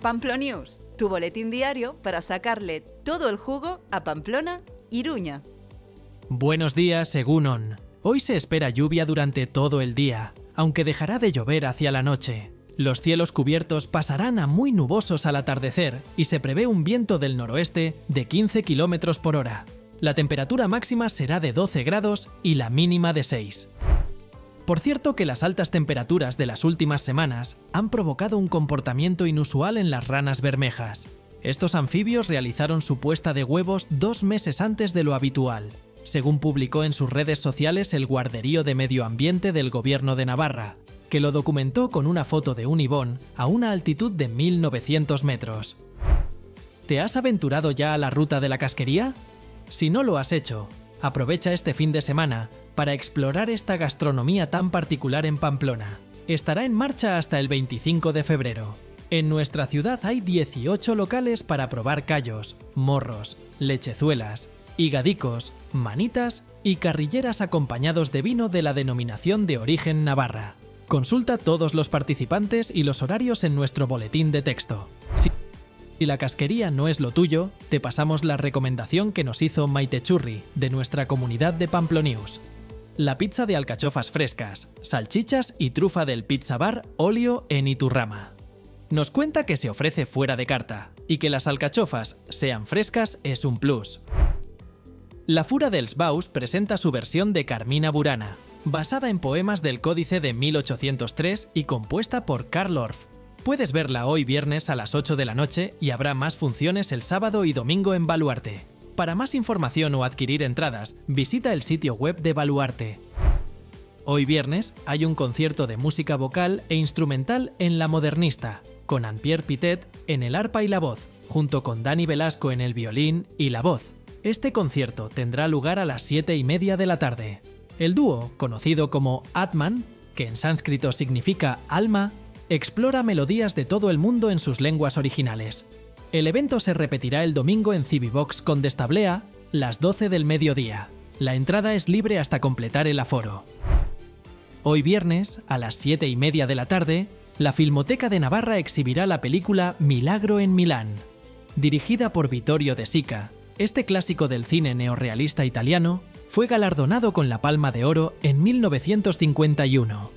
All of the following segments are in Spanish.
Pamplonews, tu boletín diario para sacarle todo el jugo a Pamplona, Iruña. Buenos días, Egunon. Hoy se espera lluvia durante todo el día, aunque dejará de llover hacia la noche. Los cielos cubiertos pasarán a muy nubosos al atardecer y se prevé un viento del noroeste de 15 km por hora. La temperatura máxima será de 12 grados y la mínima de 6. Por cierto que las altas temperaturas de las últimas semanas han provocado un comportamiento inusual en las ranas bermejas. Estos anfibios realizaron su puesta de huevos dos meses antes de lo habitual, según publicó en sus redes sociales el Guarderío de Medio Ambiente del Gobierno de Navarra, que lo documentó con una foto de un ibón a una altitud de 1900 metros. ¿Te has aventurado ya a la ruta de la casquería? Si no lo has hecho, aprovecha este fin de semana para explorar esta gastronomía tan particular en Pamplona. Estará en marcha hasta el 25 de febrero. En nuestra ciudad hay 18 locales para probar callos, morros, lechezuelas, higadicos, manitas y carrilleras acompañados de vino de la denominación de origen Navarra. Consulta todos los participantes y los horarios en nuestro boletín de texto. Si la casquería no es lo tuyo, te pasamos la recomendación que nos hizo Maite Churri, de nuestra comunidad de Pamplonews la pizza de alcachofas frescas, salchichas y trufa del Pizza Bar Olio en Iturrama. Nos cuenta que se ofrece fuera de carta y que las alcachofas sean frescas es un plus. La Fura dels Baus presenta su versión de Carmina Burana, basada en poemas del Códice de 1803 y compuesta por Karl Orff. Puedes verla hoy viernes a las 8 de la noche y habrá más funciones el sábado y domingo en Baluarte. Para más información o adquirir entradas, visita el sitio web de Baluarte. Hoy viernes hay un concierto de música vocal e instrumental en La Modernista, con Anne-Pierre Pitet en el arpa y la voz, junto con Dani Velasco en el violín y la voz. Este concierto tendrá lugar a las 7 y media de la tarde. El dúo, conocido como Atman, que en sánscrito significa alma, explora melodías de todo el mundo en sus lenguas originales, el evento se repetirá el domingo en Civivox con Destablea, las 12 del mediodía. La entrada es libre hasta completar el aforo. Hoy viernes, a las 7 y media de la tarde, la Filmoteca de Navarra exhibirá la película Milagro en Milán. Dirigida por Vittorio De Sica, este clásico del cine neorrealista italiano fue galardonado con la Palma de Oro en 1951.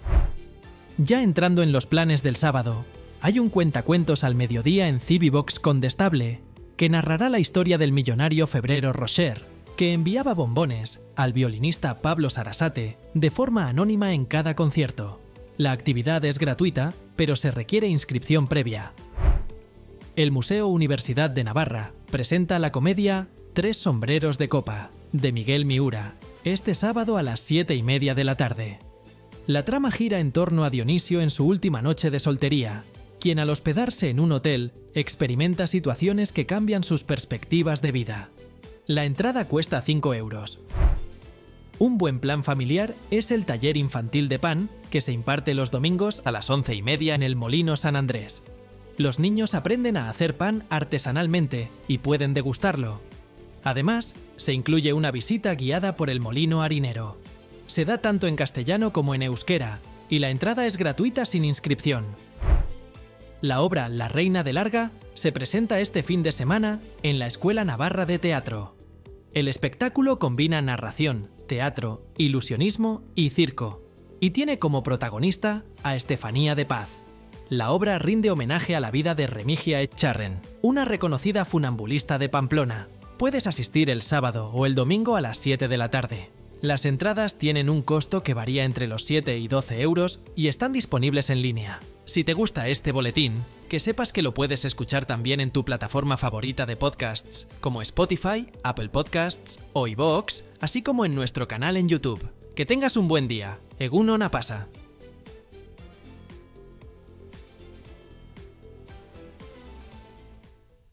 Ya entrando en los planes del sábado, hay un cuentacuentos al mediodía en Civivox Condestable que narrará la historia del millonario Febrero Rocher, que enviaba bombones al violinista Pablo Sarasate de forma anónima en cada concierto. La actividad es gratuita, pero se requiere inscripción previa. El Museo Universidad de Navarra presenta la comedia Tres sombreros de copa, de Miguel Miura, este sábado a las 7 y media de la tarde. La trama gira en torno a Dionisio en su última noche de soltería, quien al hospedarse en un hotel experimenta situaciones que cambian sus perspectivas de vida. La entrada cuesta 5 euros. Un buen plan familiar es el taller infantil de pan que se imparte los domingos a las 11 y media en el Molino San Andrés. Los niños aprenden a hacer pan artesanalmente y pueden degustarlo. Además, se incluye una visita guiada por el molino harinero. Se da tanto en castellano como en euskera, y la entrada es gratuita sin inscripción. La obra La Reina de Larga se presenta este fin de semana en la Escuela Navarra de Teatro. El espectáculo combina narración, teatro, ilusionismo y circo, y tiene como protagonista a Estefanía de Paz. La obra rinde homenaje a la vida de Remigia Echarren, una reconocida funambulista de Pamplona. Puedes asistir el sábado o el domingo a las 7 de la tarde. Las entradas tienen un costo que varía entre los 7 y 12 euros y están disponibles en línea. Si te gusta este boletín, que sepas que lo puedes escuchar también en tu plataforma favorita de podcasts, como Spotify, Apple Podcasts o iVoox, así como en nuestro canal en YouTube. Que tengas un buen día. Eguno pasa.